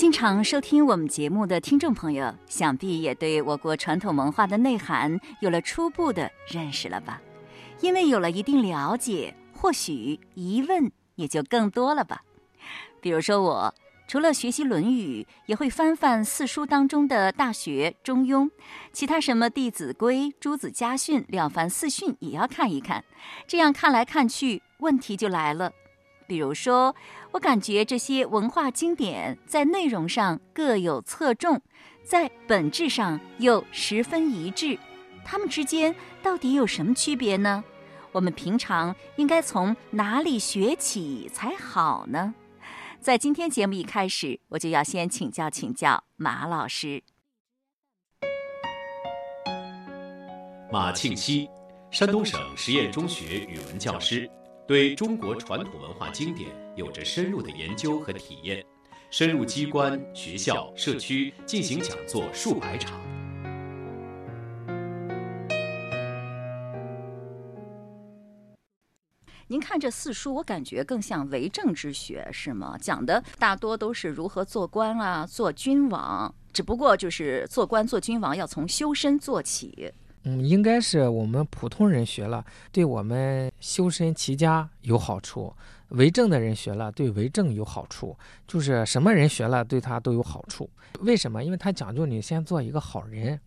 经常收听我们节目的听众朋友，想必也对我国传统文化的内涵有了初步的认识了吧？因为有了一定了解，或许疑问也就更多了吧。比如说，我除了学习《论语》，也会翻翻四书当中的《大学》《中庸》，其他什么《弟子规》《朱子家训》《了凡四训》也要看一看。这样看来看去，问题就来了。比如说，我感觉这些文化经典在内容上各有侧重，在本质上又十分一致，它们之间到底有什么区别呢？我们平常应该从哪里学起才好呢？在今天节目一开始，我就要先请教请教马老师。马庆七，山东省实验中学语文教师。对中国传统文化经典有着深入的研究和体验，深入机关、学校、社区进行讲座数百场。您看这四书，我感觉更像为政之学，是吗？讲的大多都是如何做官啊，做君王，只不过就是做官做君王要从修身做起。嗯，应该是我们普通人学了，对我们修身齐家有好处；为政的人学了，对为政有好处。就是什么人学了，对他都有好处。为什么？因为他讲究你先做一个好人，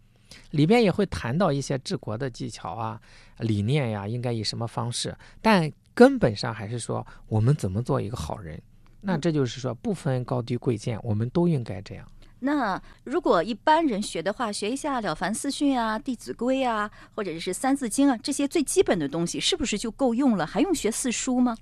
里边也会谈到一些治国的技巧啊、理念呀，应该以什么方式。但根本上还是说我们怎么做一个好人。那这就是说，不分高低贵贱，我们都应该这样。那如果一般人学的话，学一下《了凡四训》啊、《弟子规》啊，或者是《三字经》啊，这些最基本的东西，是不是就够用了？还用学四书吗？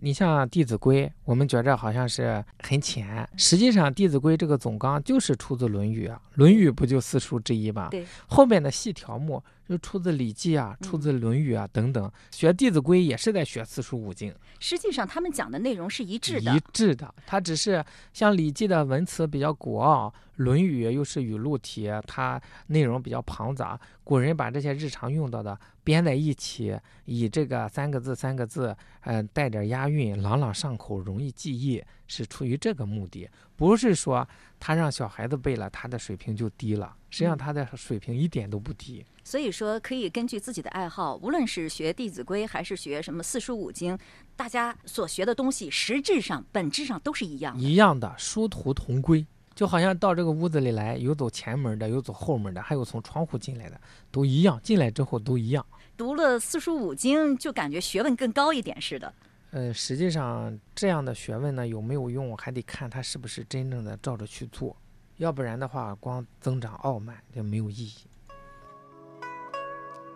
你像《弟子规》，我们觉着好像是很浅，实际上《弟子规》这个总纲就是出自《论语》啊，《论语》不就四书之一吗？对，后面的细条目就出自《礼记》啊，出自《论语》啊等等。学《弟子规》也是在学四书五经，实际上他们讲的内容是一致的。一致的，它只是像《礼记》的文词比较古奥，《论语》又是语录体，它内容比较庞杂。古人把这些日常用到的编在一起，以这个三个字三个字，嗯，带点押韵，朗朗上口，容易记忆，是出于这个目的。不是说他让小孩子背了，他的水平就低了。实际上他的水平一点都不低。所以说，可以根据自己的爱好，无论是学《弟子规》还是学什么四书五经，大家所学的东西，实质上、本质上都是一样的。一样的，殊途同归。就好像到这个屋子里来，有走前门的，有走后门的，还有从窗户进来的，都一样。进来之后都一样。读了四书五经，就感觉学问更高一点似的。呃，实际上这样的学问呢，有没有用，还得看他是不是真正的照着去做。要不然的话，光增长傲慢就没有意义。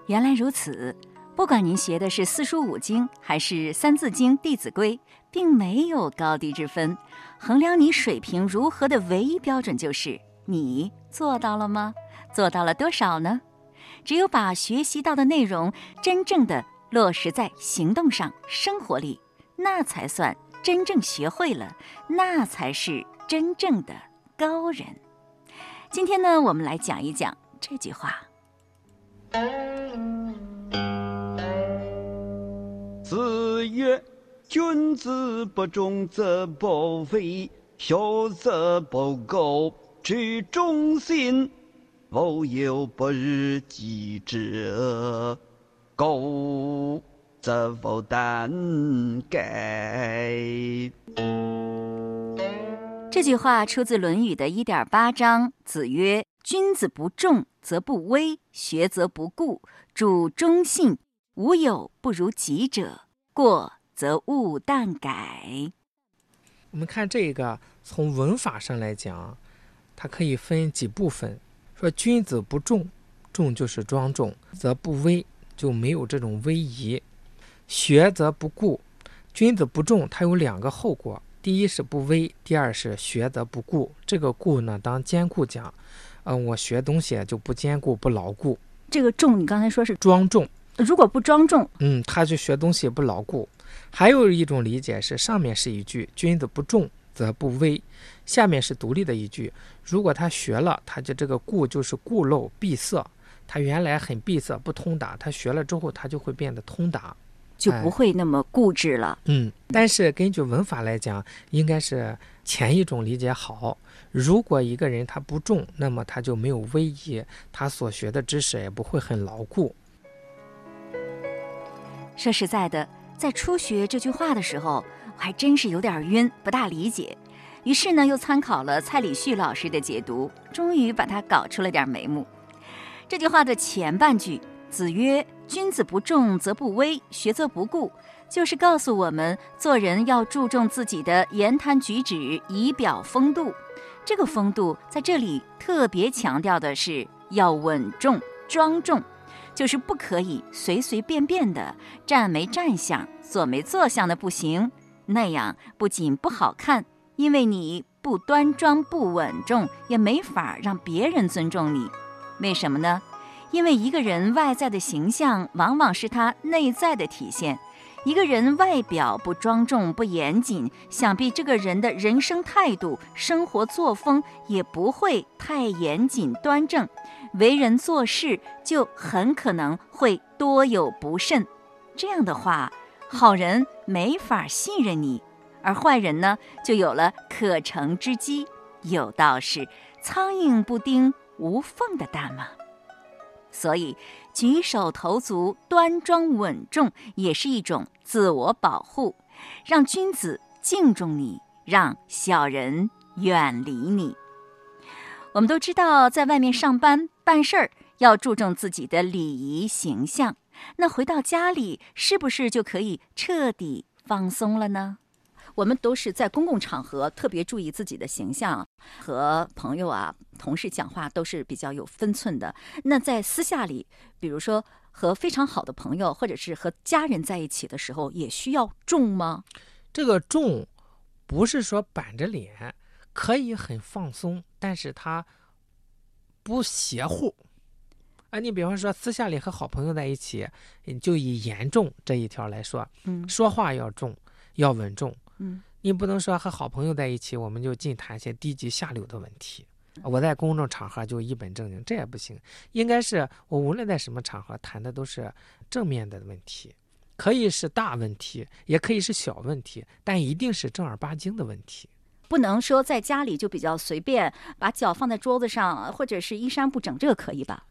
原来如此。不管您学的是四书五经还是三字经、弟子规，并没有高低之分。衡量你水平如何的唯一标准就是你做到了吗？做到了多少呢？只有把学习到的内容真正的落实在行动上、生活里，那才算真正学会了，那才是真正的高人。今天呢，我们来讲一讲这句话。子曰：“君子不忠则不威，修则不垢，居中心，无有不日己者，垢则无惮改。”这句话出自《论语》的一点八章。子曰：“君子不重则不威，学则不固，主忠信。”无有不如己者，过则勿惮改。我们看这个，从文法上来讲，它可以分几部分。说君子不重，重就是庄重，则不威，就没有这种威仪；学则不固，君子不重，它有两个后果：第一是不威，第二是学则不固。这个固呢，当坚固讲，嗯，我学东西就不坚固、不牢固。这个重，你刚才说是庄重。如果不庄重，嗯，他就学东西不牢固。还有一种理解是，上面是一句“君子不重则不威”，下面是独立的一句。如果他学了，他就这个固就是固陋闭塞，他原来很闭塞不通达，他学了之后他就会变得通达。就不会那么固执了。嗯，但是根据文法来讲，应该是前一种理解好。如果一个人他不重，那么他就没有威仪，他所学的知识也不会很牢固。说实在的，在初学这句话的时候，我还真是有点晕，不大理解。于是呢，又参考了蔡礼旭老师的解读，终于把它搞出了点眉目。这句话的前半句：“子曰，君子不重则不威，学则不固。”就是告诉我们，做人要注重自己的言谈举止，仪表风度。这个风度在这里特别强调的是要稳重、庄重，就是不可以随随便便的站没站相、坐没坐相的不行。那样不仅不好看。因为你不端庄不稳重，也没法让别人尊重你。为什么呢？因为一个人外在的形象，往往是他内在的体现。一个人外表不庄重不严谨，想必这个人的人生态度、生活作风也不会太严谨端正，为人做事就很可能会多有不慎。这样的话，好人没法信任你。而坏人呢，就有了可乘之机。有道是“苍蝇不叮无缝的蛋”嘛。所以，举手投足端庄稳重，也是一种自我保护，让君子敬重你，让小人远离你。我们都知道，在外面上班办事儿要注重自己的礼仪形象，那回到家里，是不是就可以彻底放松了呢？我们都是在公共场合特别注意自己的形象，和朋友啊、同事讲话都是比较有分寸的。那在私下里，比如说和非常好的朋友或者是和家人在一起的时候，也需要重吗？这个重，不是说板着脸，可以很放松，但是它不邪乎。啊，你比方说私下里和好朋友在一起，就以严重这一条来说，嗯，说话要重，要稳重。嗯，你不能说和好朋友在一起，我们就尽谈些低级下流的问题。我在公众场合就一本正经，这也不行。应该是我无论在什么场合谈的都是正面的问题，可以是大问题，也可以是小问题，但一定是正儿八经的问题。不能说在家里就比较随便，把脚放在桌子上，或者是衣衫不整，这个可以吧？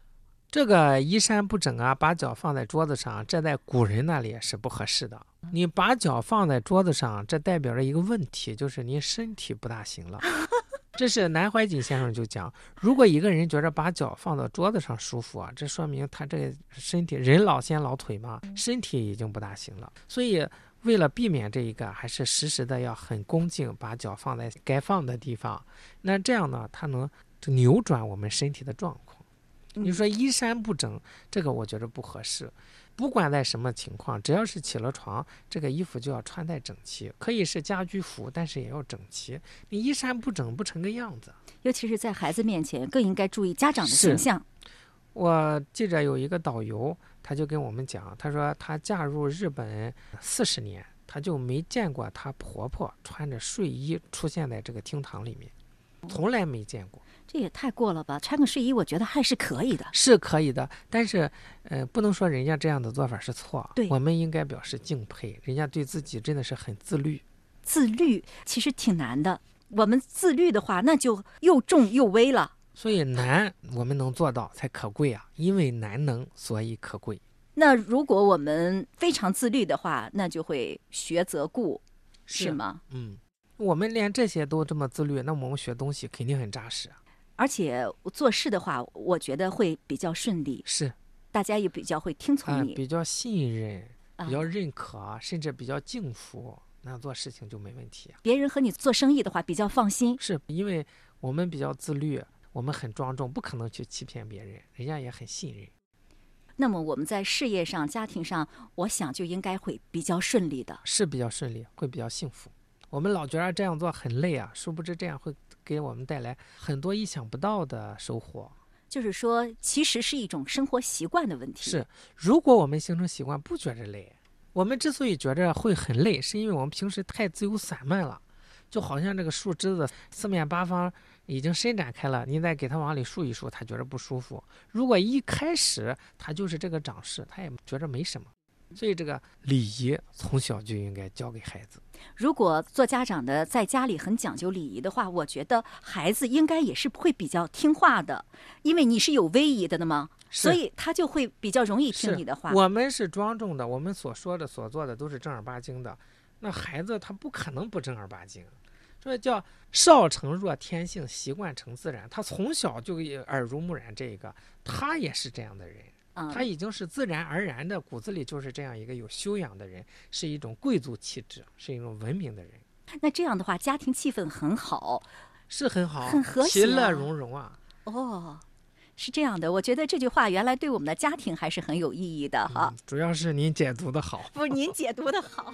这个衣衫不整啊，把脚放在桌子上，这在古人那里是不合适的。你把脚放在桌子上，这代表着一个问题，就是您身体不大行了。这是南怀瑾先生就讲，如果一个人觉着把脚放到桌子上舒服啊，这说明他这个身体人老先老腿嘛，身体已经不大行了。所以为了避免这一个，还是时时的要很恭敬，把脚放在该放的地方。那这样呢，它能扭转我们身体的状况。你说衣衫不整，这个我觉着不合适。不管在什么情况，只要是起了床，这个衣服就要穿戴整齐。可以是家居服，但是也要整齐。你衣衫不整，不成个样子。尤其是在孩子面前，更应该注意家长的形象。我记着有一个导游，他就跟我们讲，他说他嫁入日本四十年，他就没见过他婆婆穿着睡衣出现在这个厅堂里面，从来没见过。这也太过了吧！穿个睡衣，我觉得还是可以的，是可以的。但是，呃，不能说人家这样的做法是错。对，我们应该表示敬佩，人家对自己真的是很自律。自律其实挺难的，我们自律的话，那就又重又微了。所以难，我们能做到才可贵啊！因为难能，所以可贵。那如果我们非常自律的话，那就会学则固，是吗？嗯，我们连这些都这么自律，那我们学东西肯定很扎实。而且做事的话，我觉得会比较顺利，是，大家也比较会听从你，比较信任，比较认可，甚至比较敬服，那做事情就没问题。别人和你做生意的话，比较放心，是因为我们比较自律，我们很庄重，不可能去欺骗别人，人家也很信任。那么我们在事业上、家庭上，我想就应该会比较顺利的，是比较顺利，会比较幸福。我们老觉得这样做很累啊，殊不知这样会。给我们带来很多意想不到的收获，就是说，其实是一种生活习惯的问题。是，如果我们形成习惯，不觉着累。我们之所以觉着会很累，是因为我们平时太自由散漫了，就好像这个树枝子四面八方已经伸展开了，你再给它往里竖一竖，它觉着不舒服。如果一开始它就是这个长势，它也觉着没什么。所以这个礼仪从小就应该教给孩子。如果做家长的在家里很讲究礼仪的话，我觉得孩子应该也是会比较听话的，因为你是有威仪的的嘛，所以他就会比较容易听你的话。我们是庄重的，我们所说的、所做的都是正儿八经的。那孩子他不可能不正儿八经，这叫少成若天性，习惯成自然。他从小就耳濡目染这个，他也是这样的人。嗯，他已经是自然而然的，骨子里就是这样一个有修养的人，是一种贵族气质，是一种文明的人，那这样的话，家庭气氛很好是很好，很和谐其乐融融啊。哦。是这样的，我觉得这句话原来对我们的家庭还是很有意义的哈。嗯主要是您解读的好。不是您解读的好。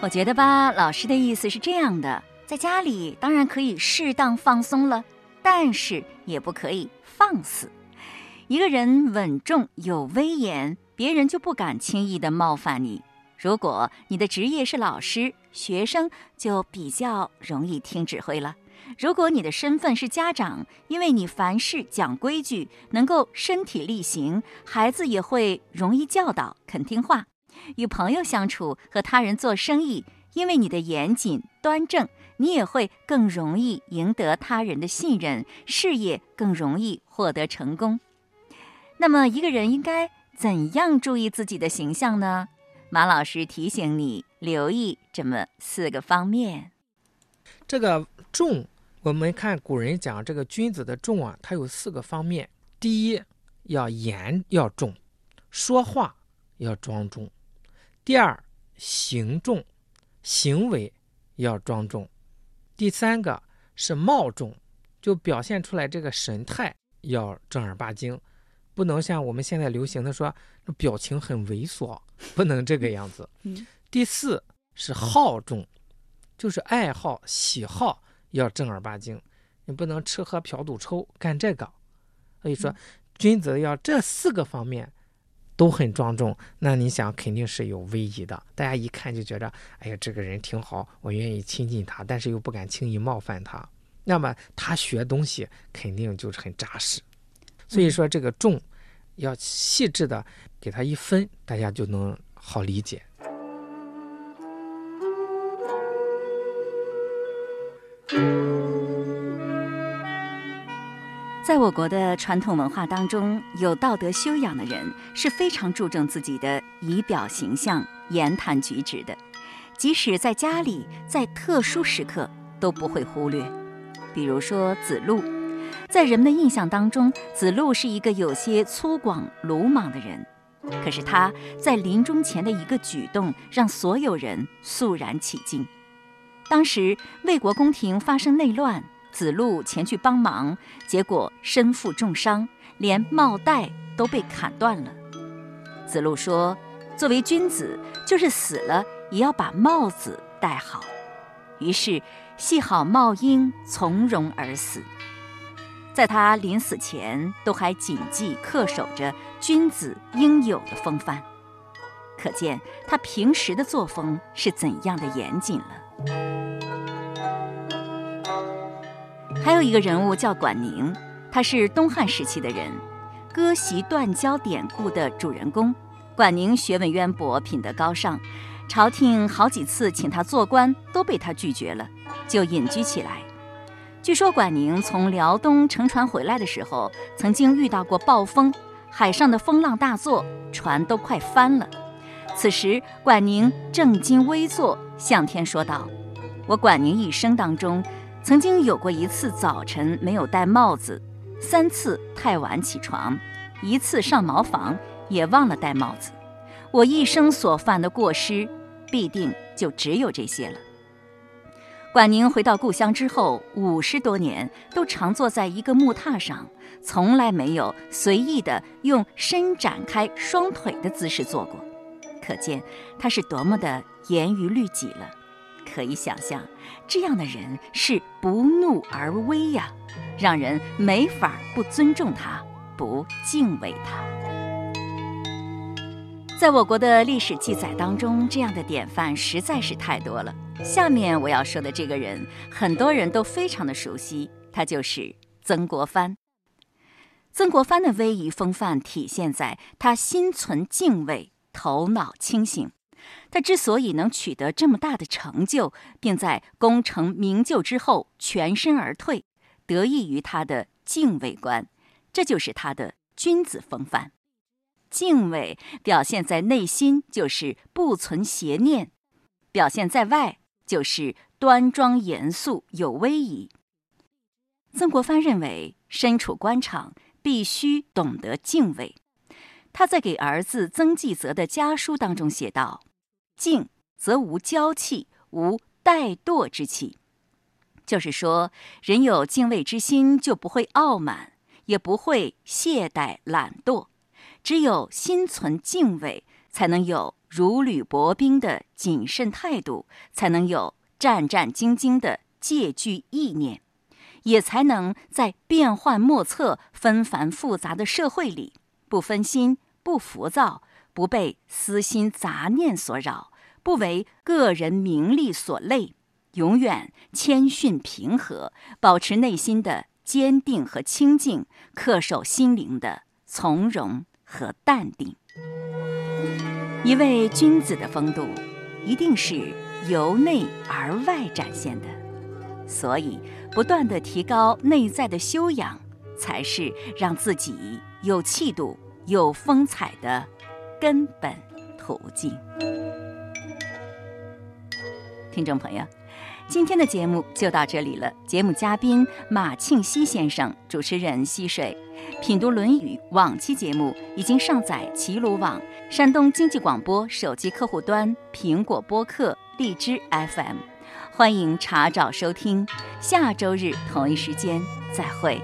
我觉得吧，老师的意思是这样的：在家里当然可以适当放松了，但是也不可以放肆。一个人稳重有威严，别人就不敢轻易的冒犯你。如果你的职业是老师，学生就比较容易听指挥了。如果你的身份是家长，因为你凡事讲规矩，能够身体力行，孩子也会容易教导，肯听话。与朋友相处和他人做生意，因为你的严谨端正，你也会更容易赢得他人的信任，事业更容易获得成功。那么，一个人应该怎样注意自己的形象呢？马老师提醒你留意这么四个方面。这个重，我们看古人讲这个君子的重啊，它有四个方面。第一，要言要重，说话要庄重；第二，行重，行为要庄重；第三个是貌重，就表现出来这个神态要正儿八经，不能像我们现在流行的说表情很猥琐，不能这个样子。嗯 第四是好重，就是爱好、喜好要正儿八经，你不能吃喝嫖赌抽干这个。所以说，君子要这四个方面都很庄重，那你想肯定是有威仪的，大家一看就觉得，哎呀，这个人挺好，我愿意亲近他，但是又不敢轻易冒犯他。那么他学东西肯定就是很扎实。所以说，这个重要细致的给它一分，大家就能好理解。在我国的传统文化当中，有道德修养的人是非常注重自己的仪表形象、言谈举止的，即使在家里，在特殊时刻都不会忽略。比如说子路，在人们的印象当中，子路是一个有些粗犷、鲁莽的人，可是他在临终前的一个举动，让所有人肃然起敬。当时魏国宫廷发生内乱。子路前去帮忙，结果身负重伤，连帽带都被砍断了。子路说：“作为君子，就是死了也要把帽子戴好。”于是系好帽缨，从容而死。在他临死前，都还谨记恪守着君子应有的风范，可见他平时的作风是怎样的严谨了。还有一个人物叫管宁，他是东汉时期的人，割席断交典故的主人公。管宁学问渊博，品德高尚，朝廷好几次请他做官，都被他拒绝了，就隐居起来。据说管宁从辽东乘船回来的时候，曾经遇到过暴风，海上的风浪大作，船都快翻了。此时管宁正襟危坐，向天说道：“我管宁一生当中。”曾经有过一次早晨没有戴帽子，三次太晚起床，一次上茅房也忘了戴帽子。我一生所犯的过失，必定就只有这些了。管宁回到故乡之后，五十多年都常坐在一个木榻上，从来没有随意的用伸展开双腿的姿势坐过，可见他是多么的严于律己了。可以想象，这样的人是不怒而威呀，让人没法不尊重他，不敬畏他。在我国的历史记载当中，这样的典范实在是太多了。下面我要说的这个人，很多人都非常的熟悉，他就是曾国藩。曾国藩的威仪风范体现在他心存敬畏，头脑清醒。他之所以能取得这么大的成就，并在功成名就之后全身而退，得益于他的敬畏观，这就是他的君子风范。敬畏表现在内心就是不存邪念，表现在外就是端庄严肃有威仪。曾国藩认为，身处官场必须懂得敬畏。他在给儿子曾纪泽的家书当中写道。敬则无骄气，无怠惰之气。就是说，人有敬畏之心，就不会傲慢，也不会懈怠懒惰。只有心存敬畏，才能有如履薄冰的谨慎态度，才能有战战兢兢的戒惧意念，也才能在变幻莫测、纷繁复杂的社会里，不分心、不浮躁、不被私心杂念所扰。不为个人名利所累，永远谦逊平和，保持内心的坚定和清静，恪守心灵的从容和淡定。一位君子的风度，一定是由内而外展现的，所以不断的提高内在的修养，才是让自己有气度、有风采的根本途径。听众朋友，今天的节目就到这里了。节目嘉宾马庆西先生，主持人溪水，品读《论语》往期节目已经上载齐鲁网、山东经济广播手机客户端、苹果播客、荔枝 FM，欢迎查找收听。下周日同一时间再会。